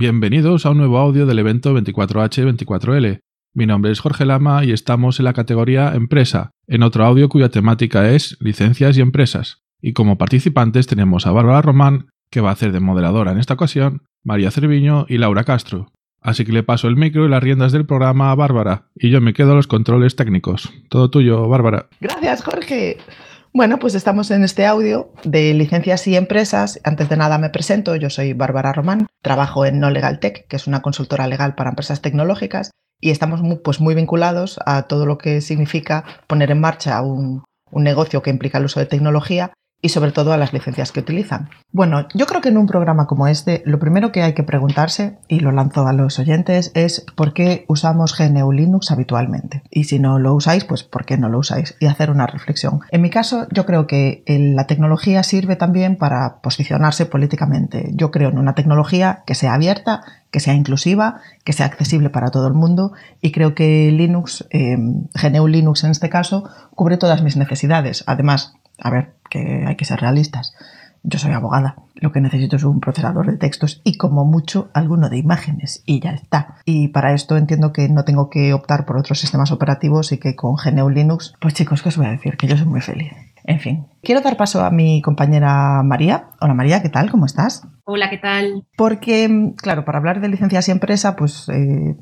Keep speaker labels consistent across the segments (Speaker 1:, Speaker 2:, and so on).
Speaker 1: Bienvenidos a un nuevo audio del evento 24H24L. Mi nombre es Jorge Lama y estamos en la categoría Empresa, en otro audio cuya temática es licencias y empresas. Y como participantes tenemos a Bárbara Román, que va a hacer de moderadora en esta ocasión, María Cerviño y Laura Castro. Así que le paso el micro y las riendas del programa a Bárbara, y yo me quedo a los controles técnicos. Todo tuyo, Bárbara.
Speaker 2: Gracias, Jorge. Bueno, pues estamos en este audio de licencias y empresas. Antes de nada me presento, yo soy Bárbara Román, trabajo en No Legal Tech, que es una consultora legal para empresas tecnológicas, y estamos muy, pues muy vinculados a todo lo que significa poner en marcha un, un negocio que implica el uso de tecnología y sobre todo a las licencias que utilizan. Bueno, yo creo que en un programa como este, lo primero que hay que preguntarse, y lo lanzo a los oyentes, es por qué usamos GNU Linux habitualmente. Y si no lo usáis, pues por qué no lo usáis y hacer una reflexión. En mi caso, yo creo que la tecnología sirve también para posicionarse políticamente. Yo creo en una tecnología que sea abierta, que sea inclusiva, que sea accesible para todo el mundo y creo que Linux, eh, GNU Linux en este caso, cubre todas mis necesidades. Además, a ver, que hay que ser realistas. Yo soy abogada, lo que necesito es un procesador de textos y como mucho alguno de imágenes y ya está. Y para esto entiendo que no tengo que optar por otros sistemas operativos y que con GNU Linux, pues chicos, ¿qué os voy a decir? Que yo soy muy feliz. En fin, quiero dar paso a mi compañera María. Hola María, ¿qué tal? ¿Cómo estás?
Speaker 3: Hola, ¿qué tal?
Speaker 2: Porque, claro, para hablar de licencias y empresa, pues eh,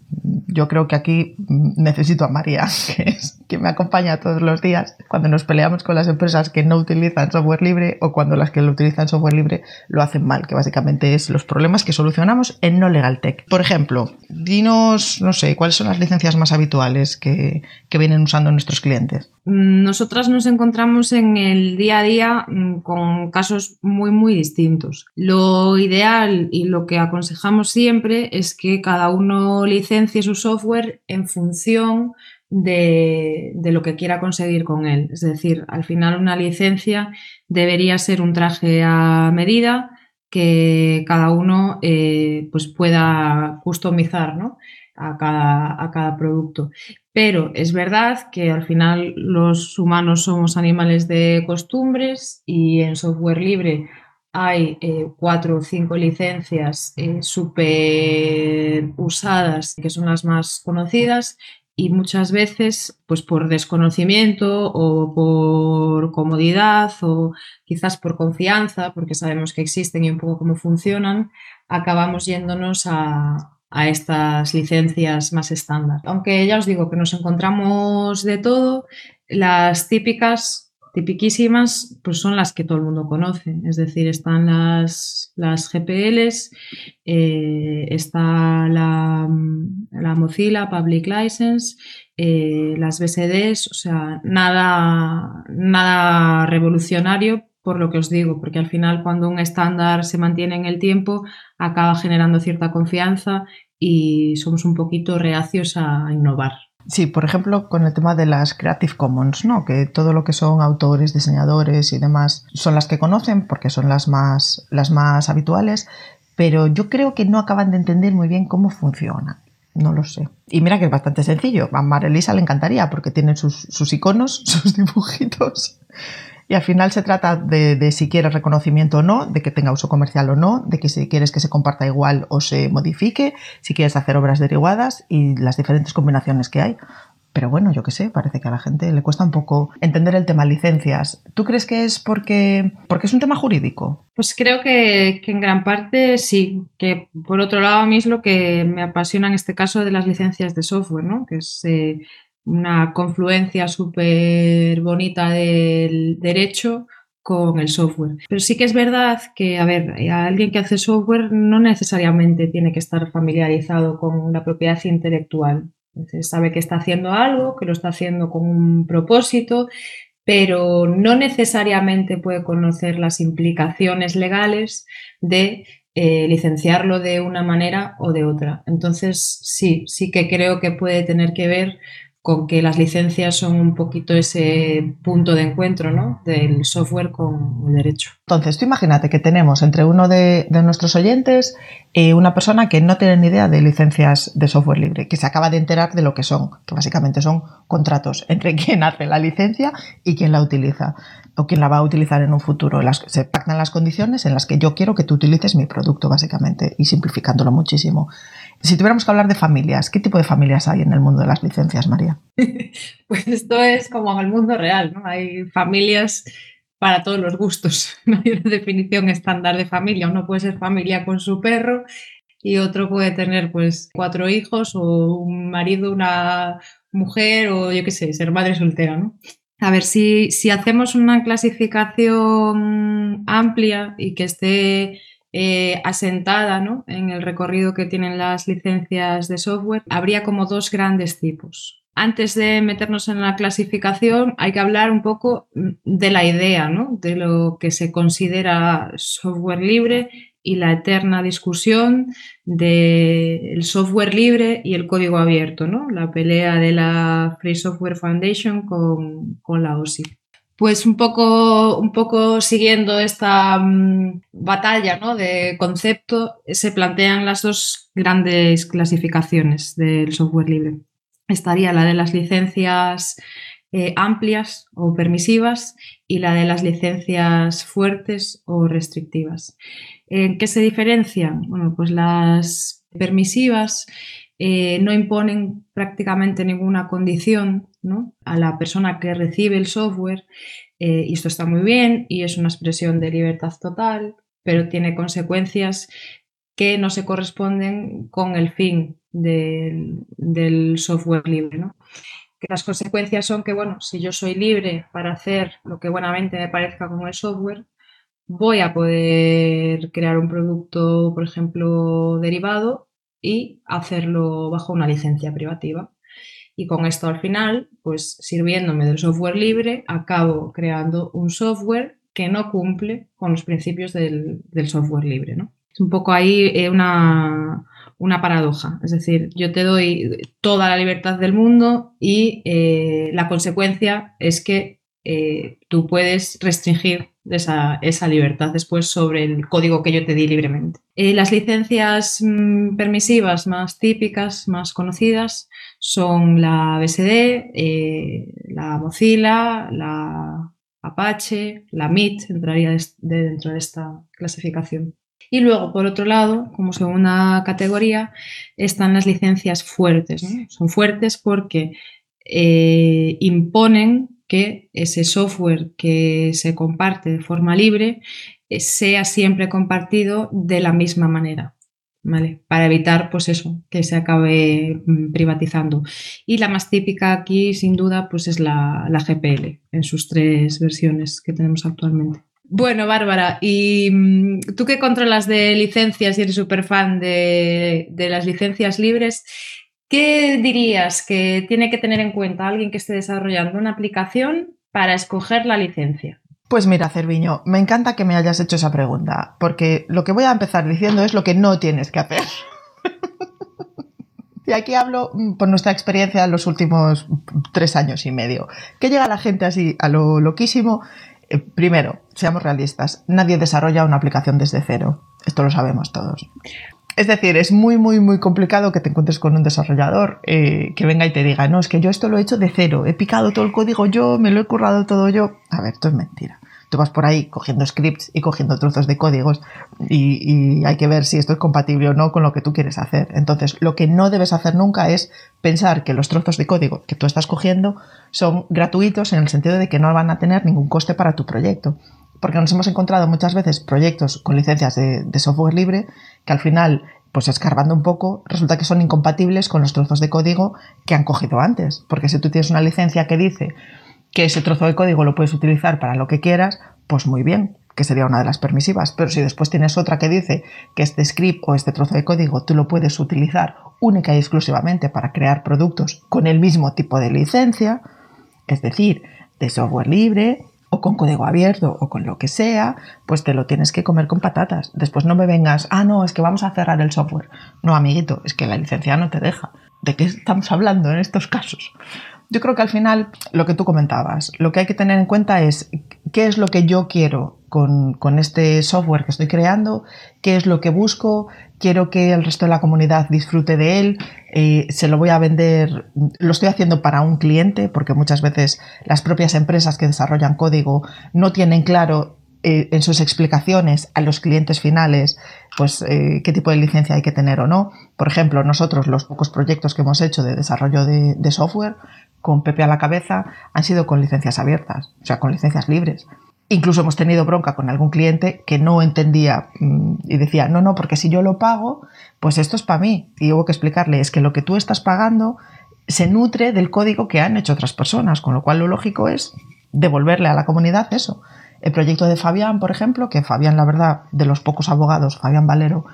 Speaker 2: yo creo que aquí necesito a María, que es que me acompaña todos los días cuando nos peleamos con las empresas que no utilizan software libre o cuando las que lo utilizan software libre lo hacen mal, que básicamente es los problemas que solucionamos en No Legal Tech. Por ejemplo, dinos, no sé, cuáles son las licencias más habituales que, que vienen usando nuestros clientes.
Speaker 3: Nosotras nos encontramos en el día a día mm, con casos muy, muy distintos. Lo ideal y lo que aconsejamos siempre es que cada uno licencie su software en función de, lo que quiera conseguir con él. Es decir, al final una licencia debería ser un traje a medida que cada uno eh, pues pueda customizar a, cada, a cada producto. Pero es verdad que al final los humanos somos animales de costumbres y en software libre hay eh, cuatro o cinco licencias eh, súper usadas, que son las más conocidas, y muchas veces, pues por desconocimiento o por comodidad o quizás por confianza, porque sabemos que existen y un poco cómo funcionan, acabamos yéndonos a, estas licencias más estándar. Aunque ya os digo que nos encontramos de todo, las típicas tipiquísimas pues son las que todo el mundo conoce, es decir, están las, las GPLs, eh, está la, la, Mozilla Public License, eh, las BSDs, o sea, nada, nada revolucionario por lo que os digo, porque al final cuando un estándar se mantiene en el tiempo acaba generando cierta confianza y somos un poquito reacios a innovar.
Speaker 2: Sí, por ejemplo, con el tema de las Creative Commons, ¿no? Que todo lo que son autores, diseñadores y demás son las que conocen porque son las más, las más habituales, pero yo creo que no acaban de entender muy bien cómo funciona. No lo sé. Y mira que es bastante sencillo. A Marelisa le encantaría porque tienen sus, sus iconos, sus dibujitos y al final se trata de, si quieres reconocimiento o no, de que tenga uso comercial o no, de que si quieres que se comparta igual o se modifique, si quieres hacer obras derivadas y las diferentes combinaciones que hay. Pero bueno, yo qué sé, parece que a la gente le cuesta un poco entender el tema licencias. ¿Tú crees que es porque, porque es un tema jurídico?
Speaker 3: Pues creo que, en gran parte sí, que por otro lado a mí es lo que me apasiona en este caso de las licencias de software, ¿no? que es eh, una confluencia súper bonita del derecho con el software. Pero sí que es verdad que, a ver, alguien que hace software no necesariamente tiene que estar familiarizado con la propiedad intelectual. Entonces, sabe que está haciendo algo, que lo está haciendo con un propósito, pero no necesariamente puede conocer las implicaciones legales de eh, licenciarlo de una manera o de otra. Entonces, sí, sí que creo que puede tener que ver con que las licencias son un poquito ese punto de encuentro ¿no? del software con el derecho.
Speaker 2: Entonces, tú imagínate que tenemos entre uno de, nuestros oyentes eh, una persona que no tiene ni idea de licencias de software libre, que se acaba de enterar de lo que son, que básicamente son contratos entre quien hace la licencia y quien la utiliza o quien la va a utilizar en un futuro. se pactan las condiciones en las que yo quiero que tú utilices mi producto, básicamente, y simplificándolo muchísimo. Si tuviéramos que hablar de familias, ¿qué tipo de familias hay en el mundo de las licencias, María?
Speaker 3: Pues esto es como en el mundo real, ¿no? Hay familias para todos los gustos. No hay una definición estándar de familia. Uno puede ser familia con su perro y otro puede tener pues cuatro hijos o un marido, una mujer o yo qué sé, ser madre soltera, ¿no? A ver, si, si hacemos una clasificación amplia y que esté eh, asentada ¿no? en el recorrido que tienen las licencias de software, habría como dos grandes tipos. Antes de meternos en la clasificación, hay que hablar un poco de la idea, ¿no? de lo que se considera software libre y la eterna discusión del software libre y el código abierto, ¿no? la pelea de la Free Software Foundation con, con la OSI. Pues un poco, un poco siguiendo esta mm, batalla ¿no? de concepto, se plantean las dos grandes clasificaciones del software libre. Estaría la de las licencias eh, amplias o permisivas y la de las licencias fuertes o restrictivas. ¿En qué se diferencian? Bueno, pues las permisivas eh, no imponen prácticamente ninguna condición a la persona que recibe el software eh, y esto está muy bien y es una expresión de libertad total, pero tiene consecuencias que no se corresponden con el fin del, software libre. Que las consecuencias son que, bueno, si yo soy libre para hacer lo que buenamente me parezca con el software, voy a poder crear un producto, por ejemplo, derivado y hacerlo bajo una licencia privativa. Y con esto al final, pues sirviéndome del software libre, acabo creando un software que no cumple con los principios del, software libre. ¿no? Es un poco ahí eh, una, paradoja. Es decir, yo te doy toda la libertad del mundo y eh, la consecuencia es que eh, tú puedes restringir esa, libertad después sobre el código que yo te di libremente. las licencias mm, permisivas más típicas, más conocidas, son la BSD, eh, la Mozilla, la Apache, la MIT entraría dentro de esta clasificación. Y luego, por otro lado, como segunda categoría, están las licencias fuertes. Son fuertes porque eh, imponen que ese software que se comparte de forma libre eh, sea siempre compartido de la misma manera. Para evitar, pues eso, que se acabe mm, privatizando. Y la más típica aquí, sin duda, pues es la, GPL, en sus tres versiones que tenemos actualmente. Bueno, Bárbara, ¿y mm, tú que controlas de licencias y eres súper fan de, de las licencias libres? ¿Qué dirías que tiene que tener en cuenta alguien que esté desarrollando una aplicación para escoger la licencia?
Speaker 2: Pues mira, Cerviño, me encanta que me hayas hecho esa pregunta, porque lo que voy a empezar diciendo es lo que no tienes que hacer. y aquí hablo mm, por nuestra experiencia en los últimos tres años y medio. Que llega la gente así a lo loquísimo. Eh, primero, seamos realistas, nadie desarrolla una aplicación desde cero. Esto lo sabemos todos. Es decir, es muy, muy, muy complicado que te encuentres con un desarrollador eh, que venga y te diga, no, es que yo esto lo he hecho de cero, he picado todo el código yo, me lo he currado todo yo. A ver, esto es mentira. Tú vas por ahí cogiendo scripts y cogiendo trozos de códigos y, y, hay que ver si esto es compatible o no con lo que tú quieres hacer. Entonces, lo que no debes hacer nunca es pensar que los trozos de código que tú estás cogiendo son gratuitos en el sentido de que no van a tener ningún coste para tu proyecto porque nos hemos encontrado muchas veces proyectos con licencias de, software libre que al final, pues escarbando un poco, resulta que son incompatibles con los trozos de código que han cogido antes. Porque si tú tienes una licencia que dice que ese trozo de código lo puedes utilizar para lo que quieras, pues muy bien, que sería una de las permisivas. Pero si después tienes otra que dice que este script o este trozo de código tú lo puedes utilizar única y exclusivamente para crear productos con el mismo tipo de licencia, es decir, de software libre, con código abierto o con lo que sea, pues te lo tienes que comer con patatas. Después no me vengas, ah, no, es que vamos a cerrar el software. No, amiguito, es que la licencia no te deja. ¿De qué estamos hablando en estos casos? Yo creo que al final, lo que tú comentabas, lo que hay que tener en cuenta es qué es lo que yo quiero con, con, este software que estoy creando, qué es lo que busco, quiero que el resto de la comunidad disfrute de él, eh, se lo voy a vender, lo estoy haciendo para un cliente, porque muchas veces las propias empresas que desarrollan código no tienen claro eh, en sus explicaciones a los clientes finales, pues eh, qué tipo de licencia hay que tener o no. Por ejemplo, nosotros los pocos proyectos que hemos hecho de desarrollo de, de software, con Pepe a la cabeza, han sido con licencias abiertas, o sea, con licencias libres. Incluso hemos tenido bronca con algún cliente que no entendía mm, y decía, no, no, porque si yo lo pago, pues esto es para mí. Y hubo que explicarle, es que lo que tú estás pagando se nutre del código que han hecho otras personas, con lo cual lo lógico es devolverle a la comunidad eso. El proyecto de Fabián, por ejemplo, que Fabián, la verdad, de los pocos abogados, Fabián Valero,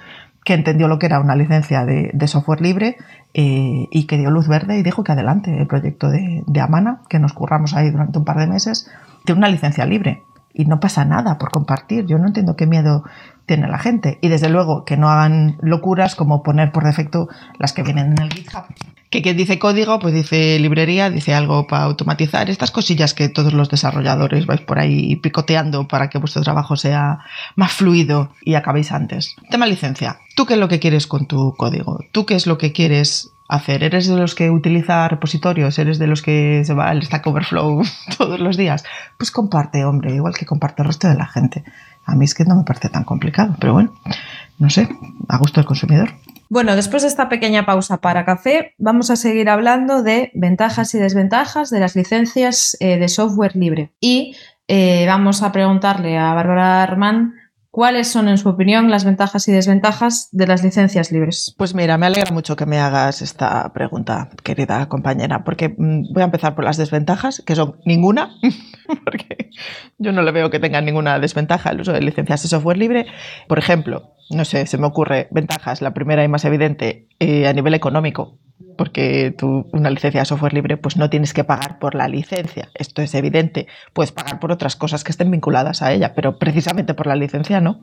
Speaker 2: que entendió lo que era una licencia de, software libre eh, y que dio luz verde y dijo que adelante el proyecto de, de Amana, que nos curramos ahí durante un par de meses, tiene una licencia libre y no pasa nada por compartir. Yo no entiendo qué miedo tiene la gente. Y desde luego que no hagan locuras como poner por defecto las que vienen en el GitHub. Que, que dice código, pues dice librería, dice algo para automatizar. Estas cosillas que todos los desarrolladores vais por ahí picoteando para que vuestro trabajo sea más fluido y acabéis antes. Tema licencia. ¿Tú qué es lo que quieres con tu código? ¿Tú qué es lo que quieres hacer? ¿Eres de los que utiliza repositorios? ¿Eres de los que se va al Stack Overflow todos los días? Pues comparte, hombre, igual que comparte el resto de la gente. A mí es que no me parece tan complicado, pero bueno, no sé, a gusto del consumidor.
Speaker 3: Bueno, después de esta pequeña pausa para café, vamos a seguir hablando de ventajas y desventajas de las licencias eh, de software libre. Y eh, vamos a preguntarle a Bárbara Armán ¿Cuáles son, en su opinión, las ventajas y desventajas de las licencias libres?
Speaker 2: Pues mira, me alegra mucho que me hagas esta pregunta, querida compañera, porque mm, voy a empezar por las desventajas, que son ninguna, porque yo no le veo que tenga ninguna desventaja el uso de licencias de software libre. Por ejemplo, no sé, se me ocurre ventajas. La primera y más evidente eh, a nivel económico porque tú una licencia de software libre pues no tienes que pagar por la licencia, esto es evidente, puedes pagar por otras cosas que estén vinculadas a ella, pero precisamente por la licencia no.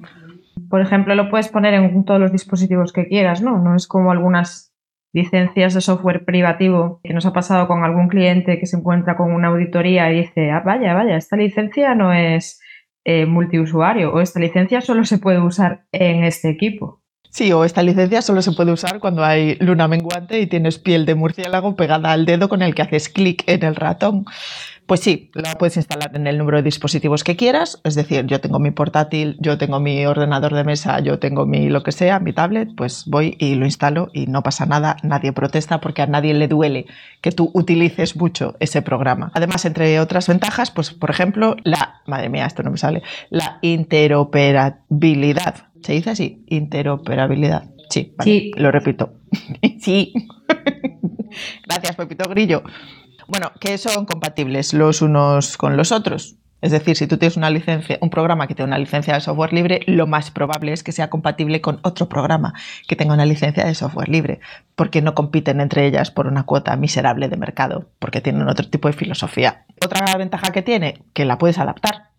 Speaker 3: Por ejemplo, lo puedes poner en todos los dispositivos que quieras, ¿no? No es como algunas licencias de software privativo que nos ha pasado con algún cliente que se encuentra con una auditoría y dice, ah, vaya, vaya, esta licencia no es eh, multiusuario o esta licencia solo se puede usar en este equipo.
Speaker 2: Sí, o esta licencia solo se puede usar cuando hay luna menguante y tienes piel de murciélago pegada al dedo con el que haces clic en el ratón. Pues sí, la puedes instalar en el número de dispositivos que quieras, es decir, yo tengo mi portátil, yo tengo mi ordenador de mesa, yo tengo mi lo que sea, mi tablet, pues voy y lo instalo y no pasa nada, nadie protesta porque a nadie le duele que tú utilices mucho ese programa. Además, entre otras ventajas, pues por ejemplo, la, madre mía, esto no me sale, la interoperabilidad ¿Se dice así? Interoperabilidad. Sí, sí. lo repito. sí. Gracias, Pepito Grillo. Bueno, que son compatibles los unos con los otros. Es decir, si tú tienes una licencia, un programa que tiene una licencia de software libre, lo más probable es que sea compatible con otro programa que tenga una licencia de software libre, porque no compiten entre ellas por una cuota miserable de mercado, porque tienen otro tipo de filosofía. Otra ventaja que tiene, que la puedes adaptar.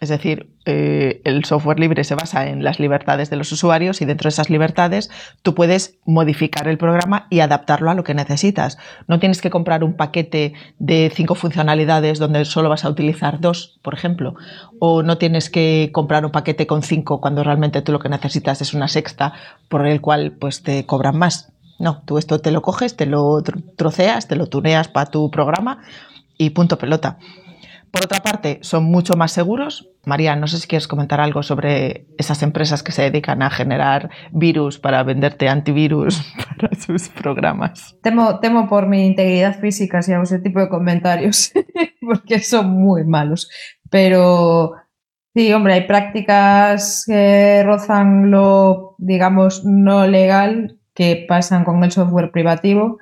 Speaker 2: Es decir, eh, el software libre se basa en las libertades de los usuarios y dentro de esas libertades tú puedes modificar el programa y adaptarlo a lo que necesitas. No tienes que comprar un paquete de cinco funcionalidades donde solo vas a utilizar dos, por ejemplo, o no tienes que comprar un paquete con cinco cuando realmente tú lo que necesitas es una sexta por el cual pues te cobran más. No, tú esto te lo coges, te lo troceas, te lo tuneas para tu programa y punto pelota. Por otra parte, son mucho más seguros. María, no sé si quieres comentar algo sobre esas empresas que se dedican a generar virus para venderte antivirus para sus programas.
Speaker 3: Temo, temo por mi integridad física si hago ese tipo de comentarios, porque son muy malos. Pero sí, hombre, hay prácticas que rozan lo, digamos, no legal que pasan con el software privativo,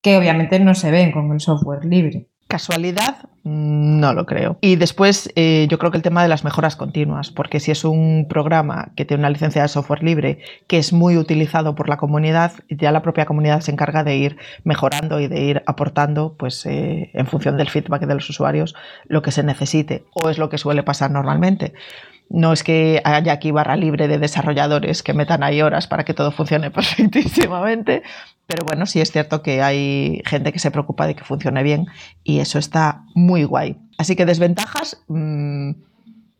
Speaker 3: que obviamente no se ven con el software libre.
Speaker 2: ¿Casualidad? No lo creo. Y después eh, yo creo que el tema de las mejoras continuas, porque si es un programa que tiene una licencia de software libre que es muy utilizado por la comunidad, ya la propia comunidad se encarga de ir mejorando y de ir aportando, pues eh, en función del feedback de los usuarios, lo que se necesite, o es lo que suele pasar normalmente. No es que haya aquí barra libre de desarrolladores que metan ahí horas para que todo funcione perfectísimamente, pero bueno, sí es cierto que hay gente que se preocupa de que funcione bien y eso está muy guay. Así que desventajas, mmm,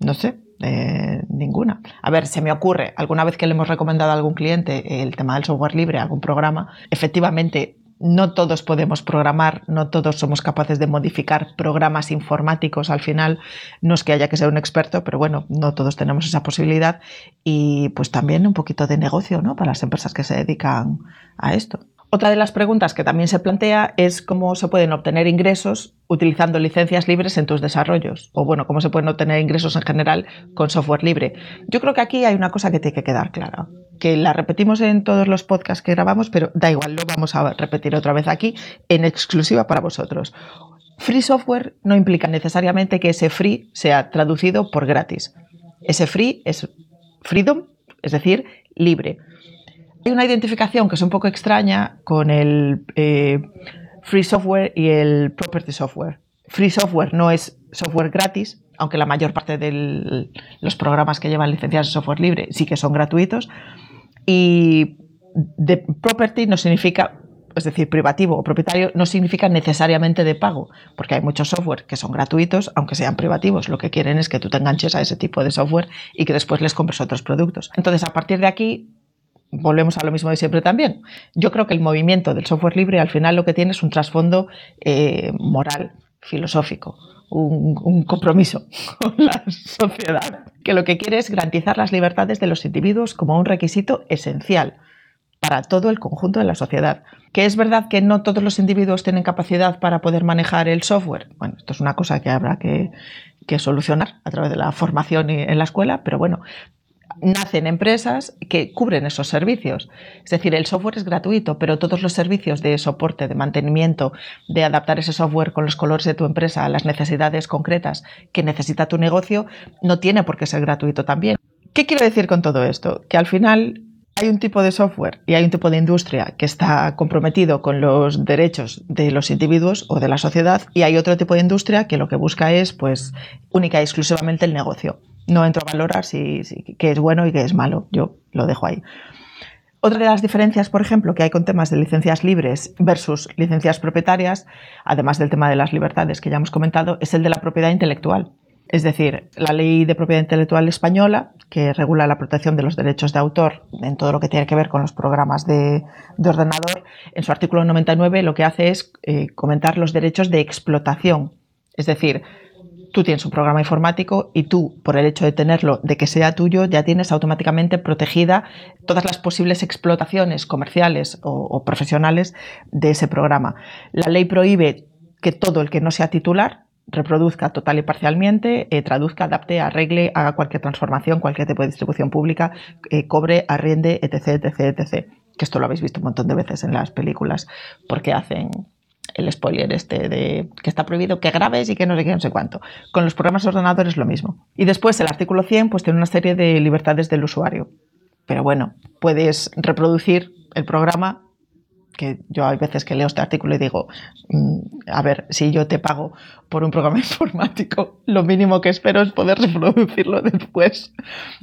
Speaker 2: no sé, eh, ninguna. A ver, se me ocurre, alguna vez que le hemos recomendado a algún cliente el tema del software libre, algún programa, efectivamente no todos podemos programar, no todos somos capaces de modificar programas informáticos al final. No es que haya que ser un experto, pero bueno, no todos tenemos esa posibilidad. Y pues también un poquito de negocio, ¿no? Para las empresas que se dedican a esto. Otra de las preguntas que también se plantea es cómo se pueden obtener ingresos utilizando licencias libres en tus desarrollos. O bueno, cómo se pueden obtener ingresos en general con software libre. Yo creo que aquí hay una cosa que tiene que quedar clara, que la repetimos en todos los podcasts que grabamos, pero da igual, lo vamos a repetir otra vez aquí en exclusiva para vosotros. Free software no implica necesariamente que ese free sea traducido por gratis. Ese free es freedom, es decir, libre. Hay una identificación que es un poco extraña con el eh, free software y el property software. Free software no es software gratis, aunque la mayor parte de los programas que llevan licencias de software libre sí que son gratuitos. Y de property no significa, es decir, privativo o propietario, no significa necesariamente de pago, porque hay muchos software que son gratuitos, aunque sean privativos. Lo que quieren es que tú te enganches a ese tipo de software y que después les compres otros productos. Entonces, a partir de aquí, volvemos a lo mismo de siempre también. Yo creo que el movimiento del software libre al final lo que tiene es un trasfondo eh, moral, filosófico, un, compromiso con la sociedad, que lo que quiere es garantizar las libertades de los individuos como un requisito esencial para todo el conjunto de la sociedad. Que es verdad que no todos los individuos tienen capacidad para poder manejar el software. Bueno, esto es una cosa que habrá que, que solucionar a través de la formación en la escuela, pero bueno, nacen empresas que cubren esos servicios. Es decir, el software es gratuito, pero todos los servicios de soporte, de mantenimiento, de adaptar ese software con los colores de tu empresa a las necesidades concretas que necesita tu negocio, no tiene por qué ser gratuito también. ¿Qué quiero decir con todo esto? Que al final hay un tipo de software y hay un tipo de industria que está comprometido con los derechos de los individuos o de la sociedad y hay otro tipo de industria que lo que busca es pues única y exclusivamente el negocio no entro a valorar si, qué es bueno y qué es malo. Yo lo dejo ahí. Otra de las diferencias, por ejemplo, que hay con temas de licencias libres versus licencias propietarias, además del tema de las libertades que ya hemos comentado, es el de la propiedad intelectual. Es decir, la ley de propiedad intelectual española, que regula la protección de los derechos de autor en todo lo que tiene que ver con los programas de, ordenador, en su artículo 99 lo que hace es eh, comentar los derechos de explotación. Es decir, tú tienes un programa informático y tú, por el hecho de tenerlo, de que sea tuyo, ya tienes automáticamente protegida todas las posibles explotaciones comerciales o, profesionales de ese programa. La ley prohíbe que todo el que no sea titular reproduzca total y parcialmente, eh, traduzca, adapte, arregle, haga cualquier transformación, cualquier tipo de distribución pública, eh, cobre, arriende, etc, etc, etc. Que esto lo habéis visto un montón de veces en las películas, porque hacen el spoiler este de que está prohibido que grabes y que no sé qué, no sé cuánto. Con los programas ordenadores lo mismo. Y después el artículo 100 pues tiene una serie de libertades del usuario. Pero bueno, puedes reproducir el programa que yo hay veces que leo este artículo y digo, mm, a ver, si yo te pago por un programa informático, lo mínimo que espero es poder reproducirlo después.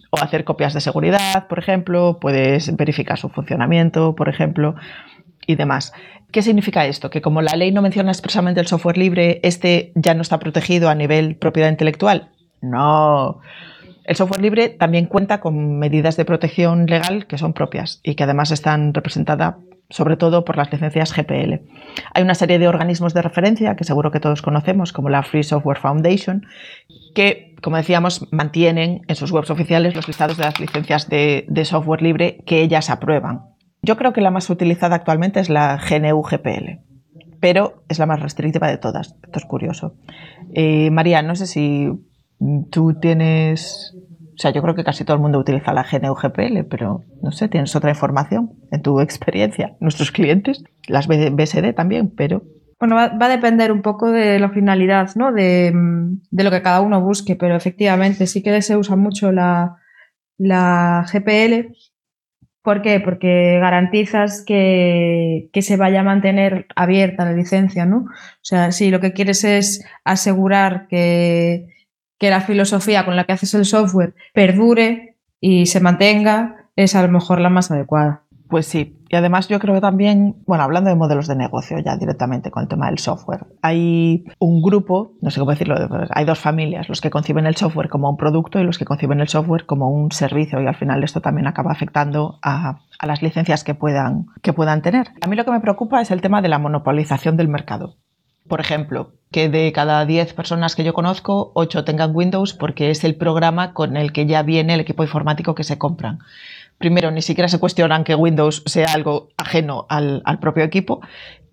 Speaker 2: O hacer copias de seguridad, por ejemplo, puedes verificar su funcionamiento, por ejemplo y demás. ¿Qué significa esto? Que como la ley no menciona expresamente el software libre, este ya no está protegido a nivel propiedad intelectual. No. El software libre también cuenta con medidas de protección legal que son propias y que además están representadas sobre todo por las licencias GPL. Hay una serie de organismos de referencia que seguro que todos conocemos, como la Free Software Foundation, que, como decíamos, mantienen en sus webs oficiales los listados de las licencias de, de software libre que ellas aprueban. Yo creo que la más utilizada actualmente es la GNU-GPL, pero es la más restrictiva de todas. Esto es curioso. Eh, María, no sé si tú tienes... O sea, yo creo que casi todo el mundo utiliza la GNU-GPL, pero no sé, tienes otra información en tu experiencia. Nuestros clientes, las BSD también, pero
Speaker 3: bueno, va, a depender un poco de la finalidad, ¿no? De, lo que cada uno busque, pero efectivamente sí que se usa mucho la GPL ¿Por qué? Porque garantizas que, se vaya a mantener abierta la licencia, ¿no? O sea, si lo que quieres es asegurar que, que la filosofía con la que haces el software perdure y se mantenga, es a lo mejor la más adecuada.
Speaker 2: Pues sí, y además yo creo también, bueno, hablando de modelos de negocio ya directamente con el tema del software, hay un grupo, no sé cómo decirlo, hay dos familias, los que conciben el software como un producto y los que conciben el software como un servicio y al final esto también acaba afectando a, las licencias que puedan, que puedan tener. A mí lo que me preocupa es el tema de la monopolización del mercado. Por ejemplo, que de cada 10 personas que yo conozco, 8 tengan Windows porque es el programa con el que ya viene el equipo informático que se compran primero, ni siquiera se cuestionan que Windows sea algo ajeno al, propio equipo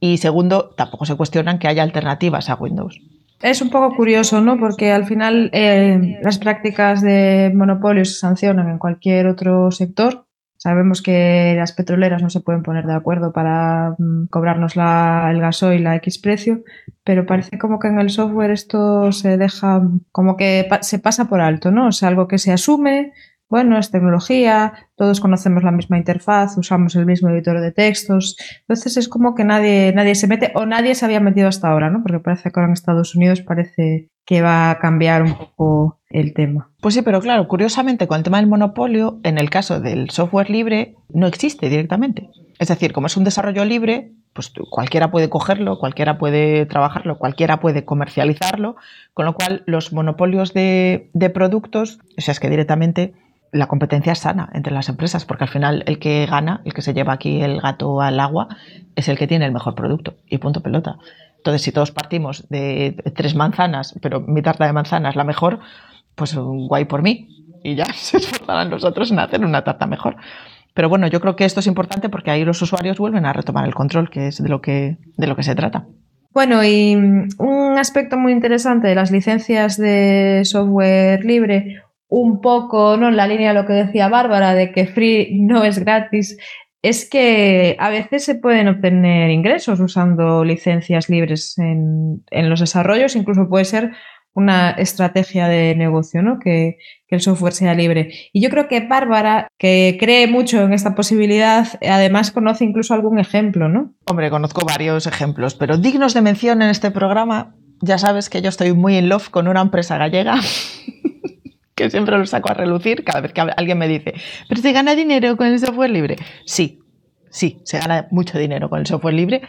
Speaker 2: y segundo, tampoco se cuestionan que haya alternativas a Windows.
Speaker 3: Es un poco curioso, ¿no? Porque al final eh, las prácticas de monopolio se sancionan en cualquier otro sector. Sabemos que las petroleras no se pueden poner de acuerdo para mm, cobrarnos el gasoil a X precio, pero parece como que en el software esto se deja, como que se pasa por alto, ¿no? O sea, algo que se asume, bueno, es tecnología, todos conocemos la misma interfaz, usamos el mismo editor de textos. Entonces es como que nadie, nadie se mete o nadie se había metido hasta ahora, ¿no? Porque parece que ahora en Estados Unidos parece que va a cambiar un poco el tema.
Speaker 2: Pues sí, pero claro, curiosamente con el tema del monopolio, en el caso del software libre, no existe directamente. Es decir, como es un desarrollo libre, pues cualquiera puede cogerlo, cualquiera puede trabajarlo, cualquiera puede comercializarlo, con lo cual los monopolios de, de productos, o sea, es que directamente la competencia es sana entre las empresas, porque al final el que gana, el que se lleva aquí el gato al agua, es el que tiene el mejor producto. Y punto pelota. Entonces, si todos partimos de tres manzanas, pero mi tarta de manzana es la mejor, pues guay por mí. Y ya se esforzarán los otros en hacer una tarta mejor. Pero bueno, yo creo que esto es importante porque ahí los usuarios vuelven a retomar el control, que es de lo que, de lo que se trata.
Speaker 3: Bueno, y un aspecto muy interesante de las licencias de software libre un poco ¿no? en la línea de lo que decía Bárbara, de que free no es gratis, es que a veces se pueden obtener ingresos usando licencias libres en, los desarrollos, incluso puede ser una estrategia de negocio, ¿no? Que, que, el software sea libre. Y yo creo que Bárbara, que cree mucho en esta posibilidad, además conoce incluso algún ejemplo, ¿no?
Speaker 2: Hombre, conozco varios ejemplos, pero dignos de mención en este programa, ya sabes que yo estoy muy in love con una empresa gallega que siempre lo saco a relucir cada vez que alguien me dice, pero se gana dinero con el software libre. Sí, sí, se gana mucho dinero con el software libre.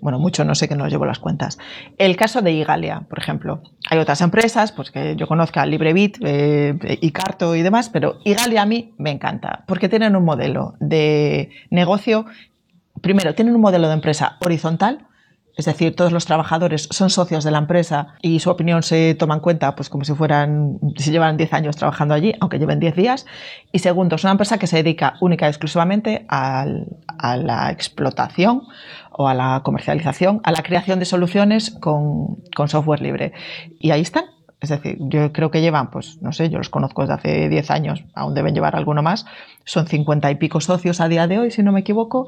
Speaker 2: Bueno, mucho, no sé que no llevo las cuentas. El caso de Igalia, por ejemplo. Hay otras empresas, pues que yo conozca, LibreBit, eh, Icarto y demás, pero Igalia a mí me encanta, porque tienen un modelo de negocio. Primero, tienen un modelo de empresa horizontal, es decir, todos los trabajadores son socios de la empresa y su opinión se toma en cuenta pues como si fueran, si llevan 10 años trabajando allí, aunque lleven 10 días. Y segundo, es una empresa que se dedica única y exclusivamente a la explotación o a la comercialización, a la creación de soluciones con, con software libre. Y ahí están, es decir, yo creo que llevan, pues no sé, yo los conozco desde hace 10 años, aún deben llevar alguno más. Son 50 y pico socios a día de hoy, si no me equivoco,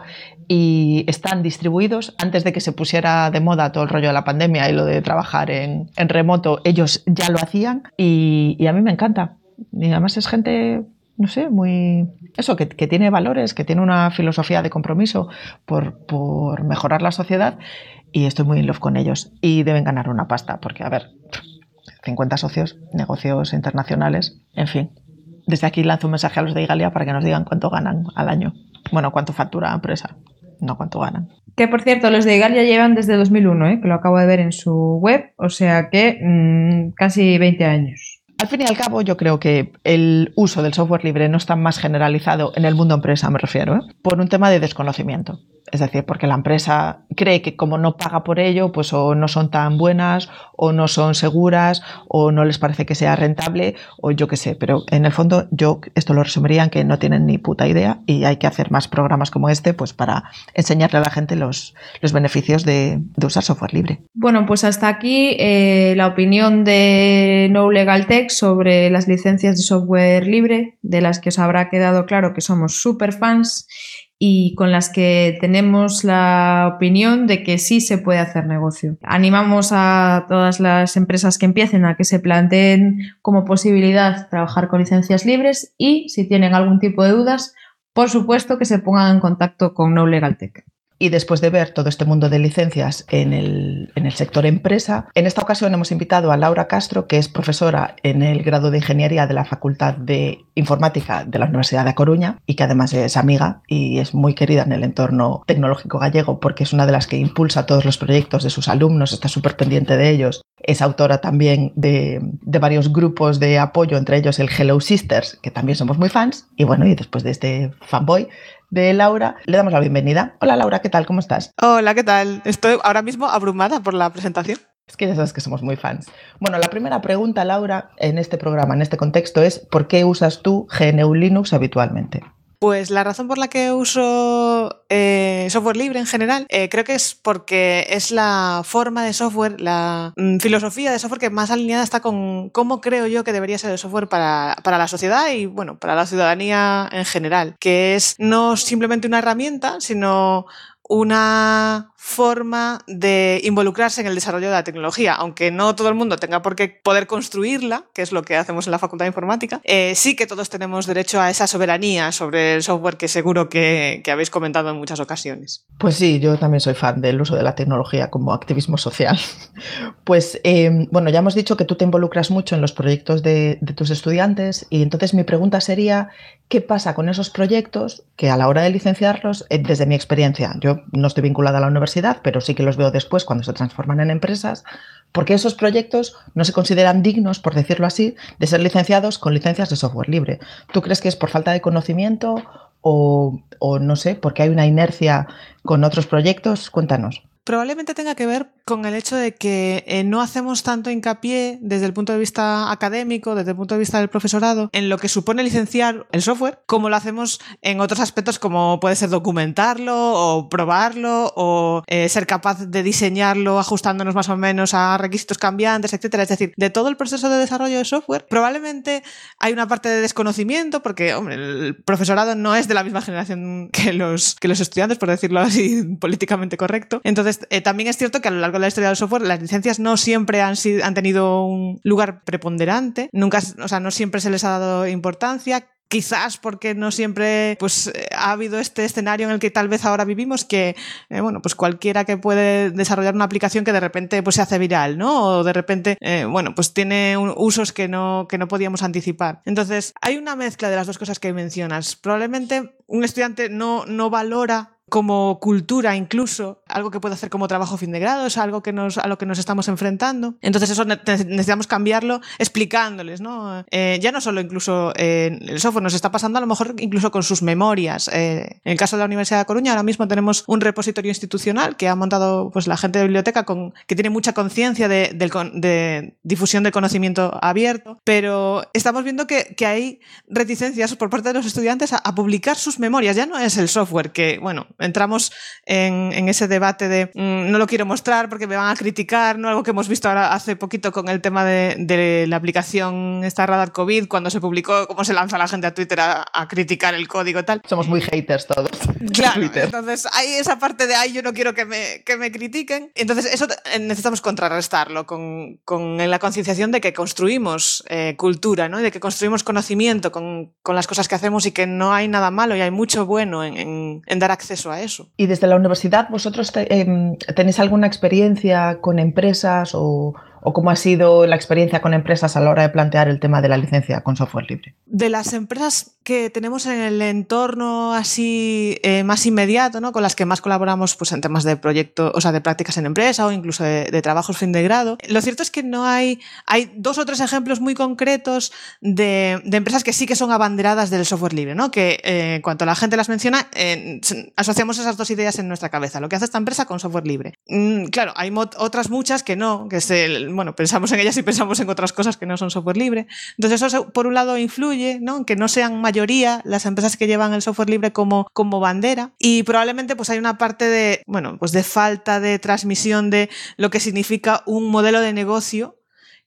Speaker 2: y están distribuidos. Antes de que se pusiera de moda todo el rollo de la pandemia y lo de trabajar en, remoto, ellos ya lo hacían y, a mí me encanta. Y además es gente, no sé, muy. Eso, que, tiene valores, que tiene una filosofía de compromiso por, por mejorar la sociedad y estoy muy in love con ellos. Y deben ganar una pasta, porque, a ver 50 socios, negocios internacionales, en fin. Desde aquí lanzo un mensaje a los de Igalia para que nos digan cuánto ganan al año. Bueno, cuánto factura la empresa, no cuánto ganan.
Speaker 3: Que por cierto, los de Igalia llevan desde 2001, ¿eh? que lo acabo de ver en su web, o sea que mm, casi 20 años.
Speaker 2: Al fin y al cabo, yo creo que el uso del software libre no está más generalizado en el mundo empresa, me refiero, ¿eh? por un tema de desconocimiento. Es decir, porque la empresa cree que como no paga por ello, pues o no son tan buenas, o no son seguras, o no les parece que sea rentable, o yo qué sé. Pero en el fondo, yo esto lo resumiría en que no tienen ni puta idea y hay que hacer más programas como este, pues para enseñarle a la gente los, los beneficios de, usar software libre.
Speaker 3: Bueno, pues hasta aquí eh, la opinión de No Legal Tech sobre las licencias de software libre, de las que os habrá quedado claro que somos super fans y con las que tenemos la opinión de que sí se puede hacer negocio. Animamos a todas las empresas que empiecen a que se planteen como posibilidad trabajar con licencias libres y si tienen algún tipo de dudas, por supuesto que se pongan en contacto con No Legal Tech.
Speaker 2: Y después de ver todo este mundo de licencias en el, en el sector empresa, en esta ocasión hemos invitado a Laura Castro, que es profesora en el grado de Ingeniería de la Facultad de Informática de la Universidad de Coruña y que además es amiga y es muy querida en el entorno tecnológico gallego porque es una de las que impulsa todos los proyectos de sus alumnos, está súper pendiente de ellos. Es autora también de, de varios grupos de apoyo, entre ellos el Hello Sisters, que también somos muy fans. Y bueno, y después de este fanboy, de Laura. Le damos la bienvenida. Hola Laura, ¿qué tal? ¿Cómo estás?
Speaker 4: Hola, ¿qué tal? Estoy ahora mismo abrumada por la presentación.
Speaker 2: Es que ya sabes que somos muy fans. Bueno, la primera pregunta, Laura, en este programa, en este contexto, es ¿por qué usas tú GNU Linux habitualmente?
Speaker 4: Pues la razón por la que uso eh, software libre en general, eh, creo que es porque es la forma de software, la mm, filosofía de software que más alineada está con cómo creo yo que debería ser el software para, para, la sociedad y, bueno, para la ciudadanía en general, que es no simplemente una herramienta, sino una forma de involucrarse en el desarrollo de la tecnología, aunque no todo el mundo tenga por qué poder construirla, que es lo que hacemos en la Facultad de Informática, eh, sí que todos tenemos derecho a esa soberanía sobre el software que seguro que, habéis comentado en muchas ocasiones.
Speaker 2: Pues sí, yo también soy fan del uso de la tecnología como activismo social. Pues eh, bueno, ya hemos dicho que tú te involucras mucho en los proyectos de tus estudiantes y entonces mi pregunta sería, ¿qué pasa con esos proyectos que a la hora de licenciarlos, eh, desde mi experiencia, yo no estoy vinculada a la universidad, pero sí que los veo después cuando se transforman en empresas, porque esos proyectos no se consideran dignos, por decirlo así, de ser licenciados con licencias de software libre. ¿Tú crees que es por falta de conocimiento o, o no sé, porque hay una inercia con otros proyectos? Cuéntanos.
Speaker 4: Probablemente tenga que ver con el hecho de que eh, no hacemos tanto hincapié desde el punto de vista académico, desde el punto de vista del profesorado, en lo que supone licenciar el software, como lo hacemos en otros aspectos como puede ser documentarlo o probarlo o eh, ser capaz de diseñarlo ajustándonos más o menos a requisitos cambiantes, etcétera. Es decir, de todo el proceso de desarrollo de software, probablemente hay una parte de desconocimiento porque, el profesorado no es de la misma generación que los, que los estudiantes, por decirlo así políticamente correcto. Entonces, eh, también es cierto que a lo largo de la historia del software las licencias no siempre han, sido, han tenido un lugar preponderante, nunca, o sea, no siempre se les ha dado importancia quizás porque no siempre pues ha habido este escenario en el que tal vez ahora vivimos que eh, bueno pues cualquiera que puede desarrollar una aplicación que de repente pues se hace viral no o de repente eh, bueno pues tiene usos que no que no podíamos anticipar. Entonces hay una mezcla de las dos cosas que mencionas. Probablemente un estudiante no no valora como cultura incluso, algo que puede hacer como trabajo fin de grado, es algo que nos, a lo que nos estamos enfrentando. Entonces eso necesitamos cambiarlo explicándoles, ¿no? Eh, ya no solo incluso eh, el software, nos está pasando a lo mejor incluso con sus memorias. Eh, en el caso de la Universidad de Coruña, ahora mismo tenemos un repositorio institucional que ha montado pues, la gente de biblioteca con, que tiene mucha conciencia de, de, difusión del conocimiento abierto, pero estamos viendo que, que hay reticencias por parte de los estudiantes a, a publicar sus memorias. Ya no es el software que, bueno, entramos en, en ese debate de mmm, no lo quiero mostrar porque me van a criticar, ¿no? Algo que hemos visto ahora hace poquito con el tema de, de la aplicación esta Radar COVID, cuando se publicó cómo se lanza la gente a Twitter a, a criticar el código y tal.
Speaker 2: Somos muy haters todos.
Speaker 4: Claro, Twitter. entonces hay esa parte de, ay, yo no quiero que me, que me critiquen. Entonces eso necesitamos contrarrestarlo con, con la concienciación de que construimos eh, cultura, ¿no? Y de que construimos conocimiento con, con, las cosas que hacemos y que no hay nada malo y hay mucho bueno en, en, en dar acceso eso.
Speaker 2: Y desde la universidad, ¿vosotros te, eh, tenéis alguna experiencia con empresas o, o cómo ha sido la experiencia con empresas a la hora de plantear el tema de la licencia con software libre?
Speaker 4: De las empresas que tenemos en el entorno así eh, más inmediato, ¿no? con las que más colaboramos pues, en temas de proyectos, o sea, de prácticas en empresa o incluso de, trabajos fin de grado, lo cierto es que no hay, hay dos o tres ejemplos muy concretos de, empresas que sí que son abanderadas del software libre, ¿no? que eh, cuando la gente las menciona, eh, asociamos esas dos ideas en nuestra cabeza, lo que hace esta empresa con software libre. Mm, claro, hay otras muchas que no, que es el, bueno, pensamos en ellas y pensamos en otras cosas que no son software libre. Entonces eso por un lado influye, ¿no? Que no sean mayoría las empresas que llevan el software libre como, como bandera y probablemente pues hay una parte de, bueno, pues de falta de transmisión de lo que significa un modelo de negocio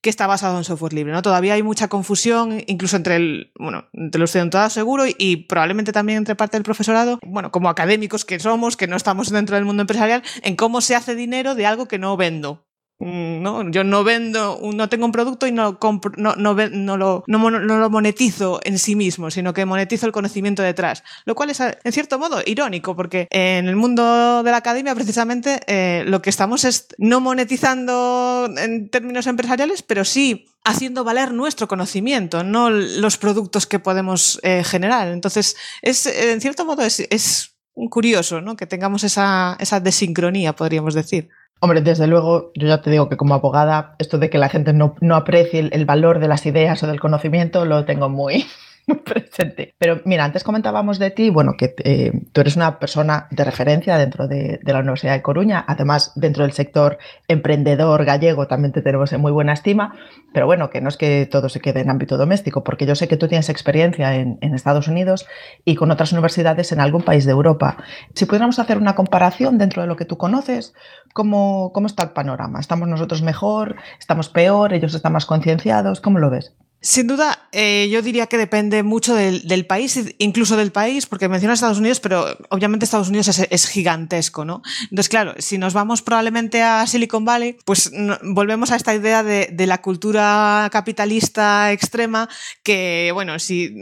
Speaker 4: que está basado en software libre. ¿no? Todavía hay mucha confusión, incluso entre el, bueno, entre los estudiantes seguro y, y, probablemente también entre parte del profesorado, bueno, como académicos que somos, que no estamos dentro del mundo empresarial, en cómo se hace dinero de algo que no vendo. Mm, ¿no? Yo no vendo, no tengo un producto y no, compro, no, no, lo, no, lo monetizo en sí mismo, sino que monetizo el conocimiento detrás. Lo cual es, en cierto modo, irónico, porque en el mundo de la academia, precisamente, eh, lo que estamos es no monetizando en términos empresariales, pero sí haciendo valer nuestro conocimiento, no los productos que podemos eh, generar. Entonces, es, en cierto modo, es, es curioso ¿no? que tengamos esa, esa desincronía, podríamos decir.
Speaker 2: Hombre, desde luego, yo ya te digo que como abogada, esto de que la gente no, no aprecie el, el, valor de las ideas o del conocimiento lo tengo muy, presente. Pero mira, antes comentábamos de ti, bueno, que eh, tú eres una persona de referencia dentro de, de, la Universidad de Coruña, además dentro del sector emprendedor gallego también te tenemos en muy buena estima, pero bueno, que no es que todo se quede en ámbito doméstico, porque yo sé que tú tienes experiencia en, en Estados Unidos y con otras universidades en algún país de Europa. Si pudiéramos hacer una comparación dentro de lo que tú conoces, ¿cómo, cómo está el panorama? ¿Estamos nosotros mejor? ¿Estamos peor? ¿Ellos están más concienciados? ¿Cómo lo ves?
Speaker 4: Sin duda, eh, yo diría que depende mucho del, país, incluso del país, porque mencionas Estados Unidos, pero obviamente Estados Unidos es, es gigantesco, ¿no? Entonces, claro, si nos vamos probablemente a Silicon Valley, pues volvemos a esta idea de, de, la cultura capitalista extrema que, bueno, si,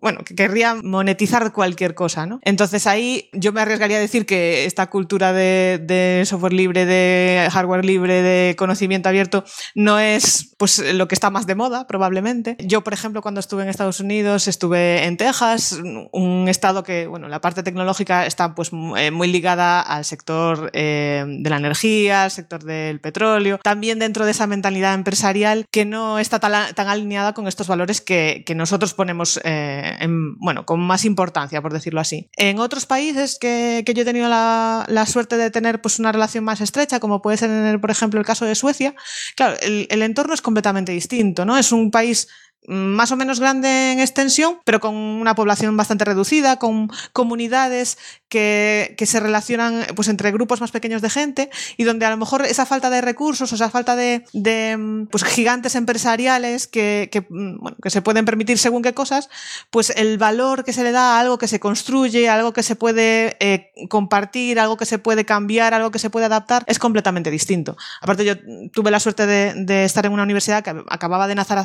Speaker 4: bueno, que querría monetizar cualquier cosa, ¿no? Entonces ahí yo me arriesgaría a decir que esta cultura de, de software libre, de hardware libre, de conocimiento abierto, no es pues lo que está más de moda, probablemente yo, por ejemplo, cuando estuve en Estados Unidos, estuve en Texas, un estado que, bueno, la parte tecnológica está pues eh, muy ligada al sector eh, de la energía, al sector del petróleo, también dentro de esa mentalidad empresarial que no está tan, tan alineada con estos valores que, que nosotros ponemos, eh, en, bueno, con más importancia, por decirlo así. En otros países que, que yo he tenido la, suerte de tener pues una relación más estrecha, como puede ser, por ejemplo, el caso de Suecia, claro, el, el entorno es completamente distinto, ¿no? Es un país más o menos grande en extensión, pero con una población bastante reducida, con comunidades que, que, se relacionan pues, entre grupos más pequeños de gente y donde a lo mejor esa falta de recursos o esa falta de, de pues, gigantes empresariales que, que, bueno, que se pueden permitir según qué cosas, pues el valor que se le da a algo que se construye, algo que se puede eh, compartir, algo que se puede cambiar, algo que se puede adaptar, es completamente distinto. Aparte, yo tuve la suerte de, de estar en una universidad que acababa de nacer,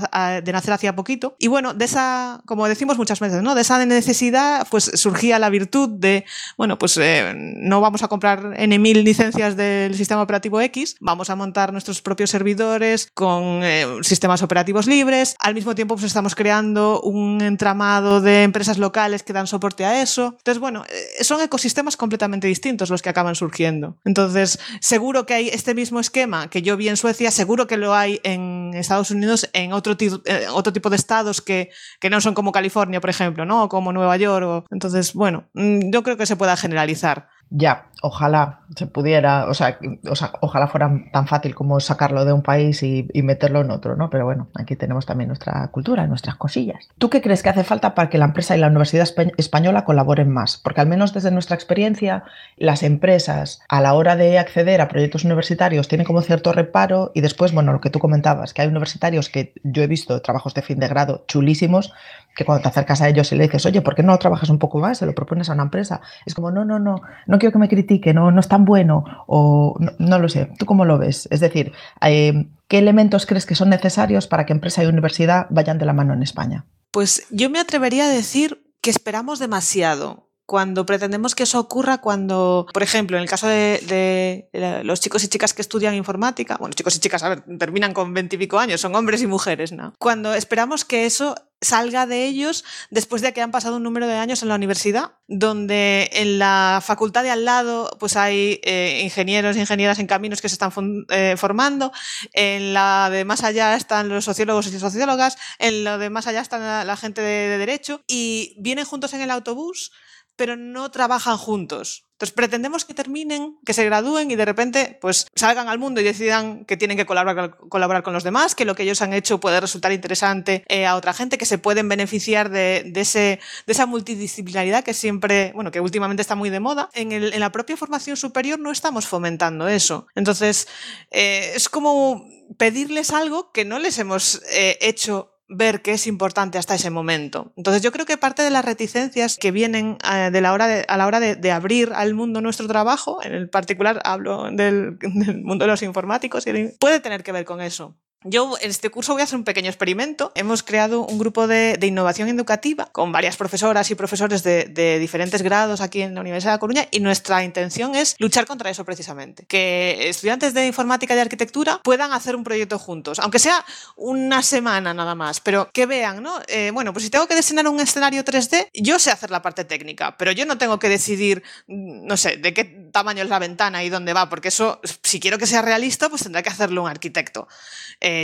Speaker 4: de nacer hacia poquito. Y bueno, de esa, como decimos muchas veces, ¿no? De esa necesidad, pues surgía la virtud de, bueno, pues eh, no vamos a comprar N mil licencias del sistema operativo X, vamos a montar nuestros propios servidores con eh, sistemas operativos libres. Al mismo tiempo, pues estamos creando un entramado de empresas locales que dan soporte a eso. Entonces, bueno, eh, son ecosistemas completamente distintos los que acaban surgiendo. Entonces, seguro que hay este mismo esquema que yo vi en Suecia, seguro que lo hay en Estados Unidos en otro, eh, otro tipo de estados que, que no son como California, por ejemplo, ¿no? O como Nueva York. Entonces, bueno, mm, yo creo que se pueda generalizar.
Speaker 2: Ya, ojalá se pudiera, o sea, o sea, ojalá fuera tan fácil como sacarlo de un país y, meterlo en otro, ¿no? Pero bueno, aquí tenemos también nuestra cultura, nuestras cosillas. ¿Tú qué crees que hace falta para que la empresa y la Universidad Española colaboren más? Porque al menos desde nuestra experiencia, las empresas a la hora de acceder a proyectos universitarios tienen como cierto reparo y después, bueno, lo que tú comentabas, que hay universitarios que yo he visto trabajos de fin de grado chulísimos, que cuando te acercas a ellos y le dices, oye, ¿por qué no trabajas un poco más? Se lo propones a una empresa. Es como, no, no, no quiero que me critique, no, no es tan bueno, o no, no lo sé. ¿Tú cómo lo ves? Es decir, eh, ¿qué elementos crees que son necesarios para que empresa y universidad vayan de la mano en España?
Speaker 4: Pues yo me atrevería a decir que esperamos demasiado cuando pretendemos que eso ocurra cuando, por ejemplo, en el caso de, de, los chicos y chicas que estudian informática, bueno, chicos y chicas, a ver, terminan con veintipico años, son hombres y mujeres, ¿no? Cuando esperamos que eso salga de ellos después de que han pasado un número de años en la universidad, donde en la facultad de al lado pues hay eh, ingenieros e ingenieras en caminos que se están eh, formando, en la de más allá están los sociólogos y sociólogas, en lo de más allá está la, la gente de, de derecho y vienen juntos en el autobús pero no trabajan juntos. Entonces pretendemos que terminen, que se gradúen y de repente pues salgan al mundo y decidan que tienen que colaborar, con los demás, que lo que ellos han hecho puede resultar interesante eh, a otra gente, que se pueden beneficiar de, esa multidisciplinaridad que siempre, bueno, que últimamente está muy de moda. En la propia formación superior no estamos fomentando eso. Entonces eh, es como pedirles algo que no les hemos eh, hecho ver qué es importante hasta ese momento. Entonces yo creo que parte de las reticencias que vienen eh, de la hora a la hora de, abrir al mundo nuestro trabajo, en el particular hablo del mundo de los informáticos, puede tener que ver con eso. Yo en este curso voy a hacer un pequeño experimento. Hemos creado un grupo de, innovación educativa con varias profesoras y profesores de, diferentes grados aquí en la Universidad de Coruña y nuestra intención es luchar contra eso precisamente. Que estudiantes de informática y arquitectura puedan hacer un proyecto juntos, aunque sea una semana nada más, pero que vean, ¿no? Eh, bueno, pues si tengo que diseñar un escenario 3D, yo sé hacer la parte técnica, pero yo no tengo que decidir, no sé, de qué tamaño es la ventana y dónde va, porque eso, si quiero que sea realista, pues tendrá que hacerlo un arquitecto.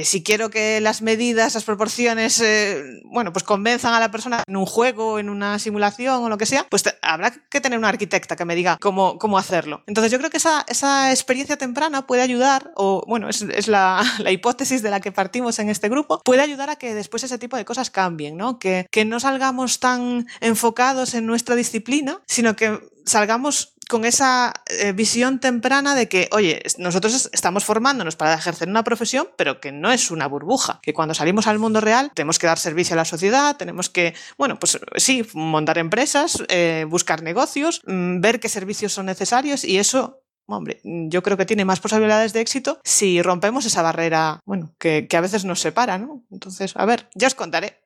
Speaker 4: Si quiero que las medidas, las proporciones, eh, bueno, pues convenzan a la persona en un juego, en una simulación o lo que sea, pues habrá que tener una arquitecta que me diga cómo, cómo hacerlo. Entonces yo creo que esa, esa experiencia temprana puede ayudar, o bueno, es, es la, la, hipótesis de la que partimos en este grupo, puede ayudar a que después ese tipo de cosas cambien, ¿no? Que, que no salgamos tan enfocados en nuestra disciplina, sino que salgamos con esa eh, visión temprana de que, oye, nosotros estamos formándonos para ejercer una profesión, pero que no es una burbuja, que cuando salimos al mundo real tenemos que dar servicio a la sociedad, tenemos que, bueno, pues sí, montar empresas, eh, buscar negocios, mm, ver qué servicios son necesarios y eso hombre, yo creo que tiene más posibilidades de éxito si rompemos esa barrera, bueno, que, a veces nos separa, ¿no? Entonces, a ver, ya os contaré.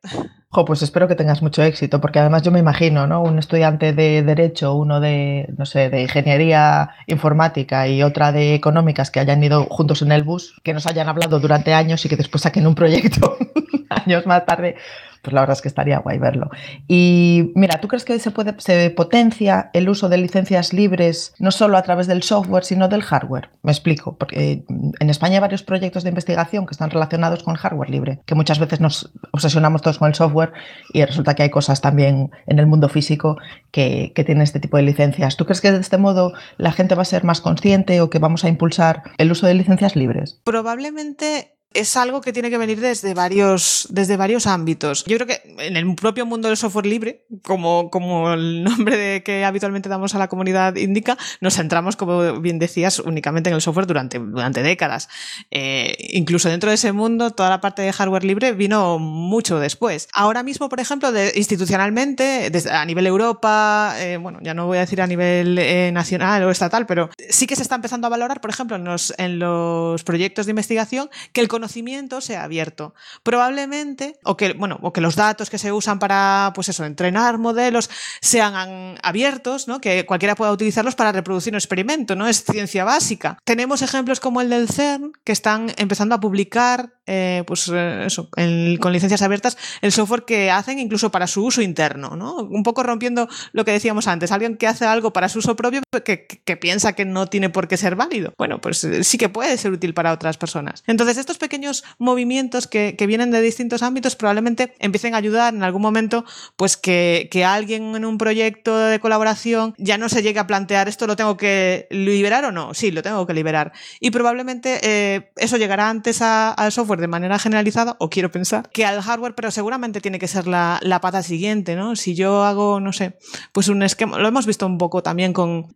Speaker 2: Jo, pues espero que tengas mucho éxito, porque además yo me imagino, ¿no? Un estudiante de Derecho, uno de, no sé, de Ingeniería Informática y otra de Económicas que hayan ido juntos en el bus, que nos hayan hablado durante años y que después saquen un proyecto años más tarde pues la verdad es que estaría guay verlo. Y mira, ¿tú crees que se, puede, se potencia el uso de licencias libres no solo a través del software, sino del hardware? Me explico, porque en España hay varios proyectos de investigación que están relacionados con hardware libre, que muchas veces nos obsesionamos todos con el software y resulta que hay cosas también en el mundo físico que, que tienen este tipo de licencias. ¿Tú crees que de este modo la gente va a ser más consciente o que vamos a impulsar el uso de licencias libres?
Speaker 4: Probablemente es algo que tiene que venir desde varios, desde varios ámbitos. Yo creo que en el propio mundo del software libre, como, como el nombre de que habitualmente damos a la comunidad indica, nos centramos, como bien decías, únicamente en el software durante, durante décadas. Eh, incluso dentro de ese mundo, toda la parte de hardware libre vino mucho después. Ahora mismo, por ejemplo, de, institucionalmente, a nivel Europa, eh, bueno, ya no voy a decir a nivel eh, nacional o estatal, pero sí que se está empezando a valorar, por ejemplo, en los, en los proyectos de investigación, que el conocimiento sea abierto. Probablemente, o que, bueno, o que los datos que se usan para, pues eso, entrenar modelos sean abiertos, ¿no? Que cualquiera pueda utilizarlos para reproducir un experimento, ¿no? Es ciencia básica. Tenemos ejemplos como el del CERN, que están empezando a publicar, eh, pues eh, eso, con licencias abiertas, el software que hacen incluso para su uso interno, ¿no? Un poco rompiendo lo que decíamos antes, alguien que hace algo para su uso propio que, que piensa que no tiene por qué ser válido. Bueno, pues eh, sí que puede ser útil para otras personas. Entonces, estos pequeños movimientos que, vienen de distintos ámbitos probablemente empiecen a ayudar en algún momento, pues que, alguien en un proyecto de colaboración ya no se llegue a plantear esto lo tengo que liberar o no. Sí, lo tengo que liberar. Y probablemente eh, eso llegará antes al software de manera generalizada, o quiero pensar, que al hardware, pero seguramente tiene que ser la, pata siguiente, ¿no? Si yo hago, no sé, pues un esquema, lo hemos visto un poco también con,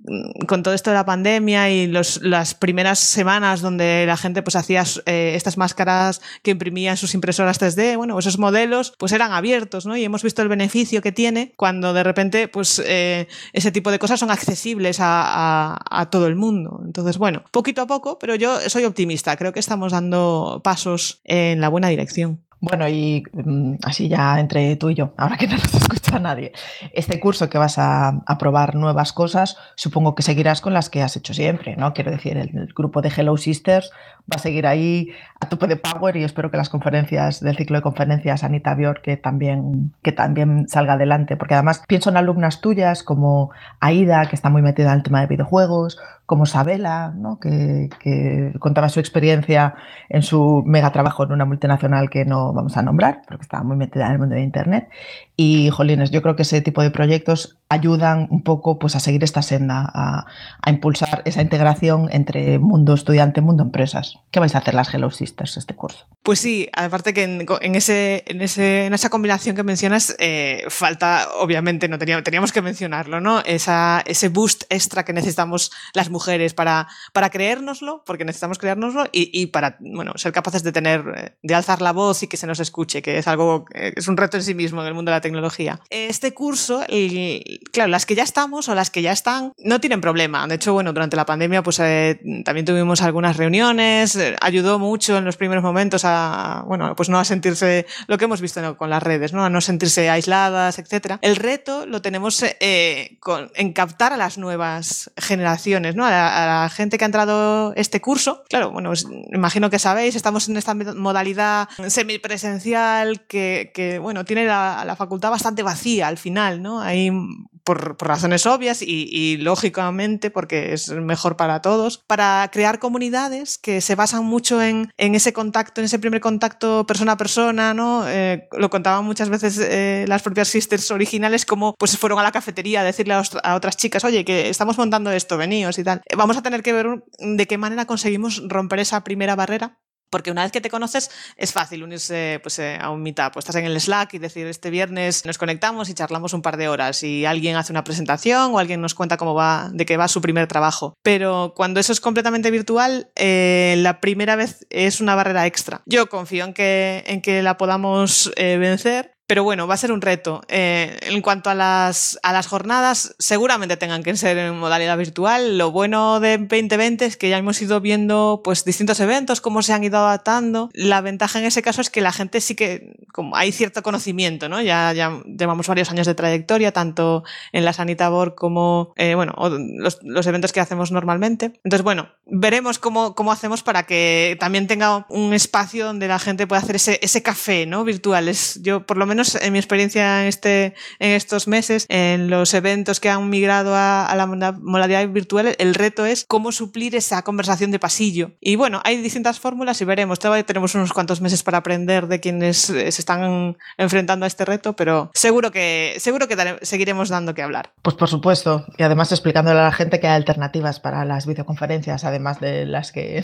Speaker 4: con todo esto de la pandemia y los, las primeras semanas donde la gente pues hacía eh, estas máscaras que imprimían sus impresoras 3D, bueno, esos modelos pues eran abiertos, ¿no? Y hemos visto el beneficio que tiene cuando de repente pues eh, ese tipo de cosas son accesibles a, a, todo el mundo. Entonces, bueno, poquito a poco, pero yo soy optimista, creo que estamos dando pasos en la buena dirección.
Speaker 2: Bueno, y mm, así ya entre tú y yo, ahora que no nos escucha nadie, este curso que vas a, probar nuevas cosas, supongo que seguirás con las que has hecho siempre, ¿no? Quiero decir, el, grupo de Hello Sisters va a seguir ahí a tope de power y espero que las conferencias del ciclo de conferencias Anita Bior que también, que también salga adelante, porque además pienso en alumnas tuyas como Aida, que está muy metida en el tema de videojuegos, como Sabela, ¿no? que, contaba su experiencia en su mega trabajo en una multinacional que no vamos a nombrar, pero que estaba muy metida en el mundo de Internet. Y, jolines, yo creo que ese tipo de proyectos ayudan un poco pues, a seguir esta senda, a, impulsar esa integración entre mundo estudiante, mundo empresas. ¿Qué vais a hacer las Hello Sisters este curso?
Speaker 4: Pues sí, aparte que en, ese, en, ese, en esa combinación que mencionas, eh, falta, obviamente, no teníamos, teníamos que mencionarlo, ¿no? Esa, ese boost extra que necesitamos las mujeres para, para creérnoslo, porque necesitamos creérnoslo, y, para bueno, ser capaces de tener, eh, de alzar la voz y que se nos escuche, que es algo, es un reto en sí mismo en el mundo de la tecnología. Este curso, claro, las que ya estamos o las que ya están, no tienen problema. De hecho, bueno, durante la pandemia, pues eh, también tuvimos algunas reuniones, eh, ayudó mucho en los primeros momentos a, bueno, pues no a sentirse, lo que hemos visto con las redes, ¿no? A no sentirse aisladas, etc. El reto lo tenemos con, en captar a las nuevas generaciones, ¿no? A la, gente que ha entrado este curso. Claro, bueno, imagino que sabéis, estamos en esta modalidad semipresencial que, que bueno, tiene la, la, facultad bastante vacía al final, ¿no? Hay por, razones obvias y, lógicamente porque es mejor para todos, para crear comunidades que se basan mucho en, ese contacto, en ese primer contacto persona a persona, ¿no? Eh, lo contaban muchas veces eh, las propias sisters originales como pues fueron a la cafetería a decirle a, otras chicas, oye, que estamos montando esto, veníos y tal. Vamos a tener que ver de qué manera conseguimos romper esa primera barrera porque una vez que te conoces es fácil unirse pues, eh, a un meetup. Pues estás en el Slack y decir este viernes nos conectamos y charlamos un par de horas y alguien hace una presentación o alguien nos cuenta cómo va, de qué va su primer trabajo. Pero cuando eso es completamente virtual, eh, la primera vez es una barrera extra. Yo confío en que, en que la podamos eh, vencer pero bueno, va a ser un reto. Eh, en cuanto a las, a las jornadas, seguramente tengan que ser en modalidad virtual. Lo bueno de 2020 es que ya hemos ido viendo pues, distintos eventos, cómo se han ido adaptando. La ventaja en ese caso es que la gente sí que, como hay cierto conocimiento, ¿no? Ya, ya llevamos varios años de trayectoria, tanto en la Sanitabor como, eh, bueno, los, los, eventos que hacemos normalmente. Entonces, bueno, veremos cómo, cómo hacemos para que también tenga un espacio donde la gente pueda hacer ese, ese café, ¿no? Virtual. Es, yo, por lo menos, menos en mi experiencia en, este, en estos meses, en los eventos que han migrado a, la modalidad virtual, el reto es cómo suplir esa conversación de pasillo. Y bueno, hay distintas fórmulas y veremos. Todavía tenemos unos cuantos meses para aprender de quienes se están enfrentando a este reto, pero seguro que, seguro que seguiremos dando que hablar.
Speaker 2: Pues por supuesto. Y además explicándole a la gente que hay alternativas para las videoconferencias, además de las que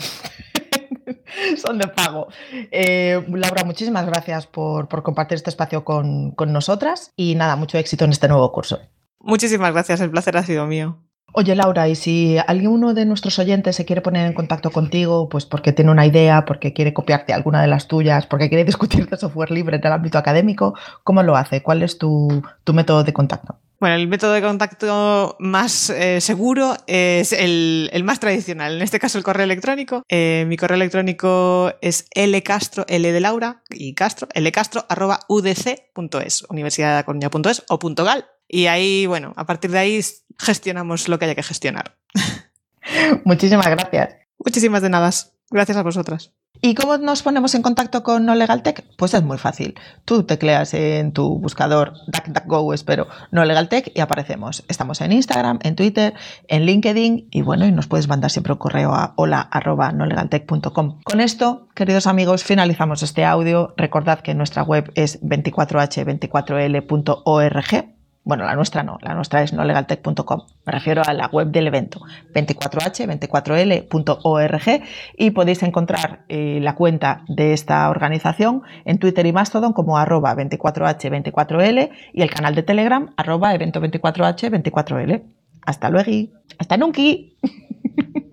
Speaker 2: son de pago. Eh, Laura, muchísimas gracias por, compartir este espacio con, nosotras y nada, mucho éxito en este nuevo curso.
Speaker 4: Muchísimas gracias, el placer ha sido mío.
Speaker 2: Oye Laura, y si alguno de nuestros oyentes se quiere poner en contacto contigo, pues porque tiene una idea, porque quiere copiarte alguna de las tuyas, porque quiere discutir de software libre en el ámbito académico, ¿cómo lo hace? ¿Cuál es tu método de contacto?
Speaker 4: Bueno, el método de contacto más eh, seguro es el, más tradicional, en este caso el correo electrónico. Eh, mi correo electrónico es lcastro, l de Laura y castro, lcastro arroba udc.es, universidadacoruña.es o .gal. Y ahí, bueno, a partir de ahí gestionamos lo que haya que gestionar.
Speaker 2: Muchísimas gracias.
Speaker 4: Muchísimas de nada. Gracias a vosotras.
Speaker 2: ¿Y cómo nos ponemos en contacto con No Legal Tech? Pues es muy fácil. Tú tecleas en tu buscador DuckDuckGo, espero, No Legal Tech y aparecemos. Estamos en Instagram, en Twitter, en LinkedIn y bueno, y nos puedes mandar siempre un correo a hola@nolegaltech.com. Con esto, queridos amigos, finalizamos este audio. Recordad que nuestra web es 24h24l.org bueno, la nuestra no, la nuestra es nolegaltech.com. Me refiero a la web del evento, 24h24l.org y podéis encontrar eh, la cuenta de esta organización en Twitter y Mastodon como arroba 24h24l y el canal de Telegram arroba evento24h24l. Hasta luego. Hasta nunca.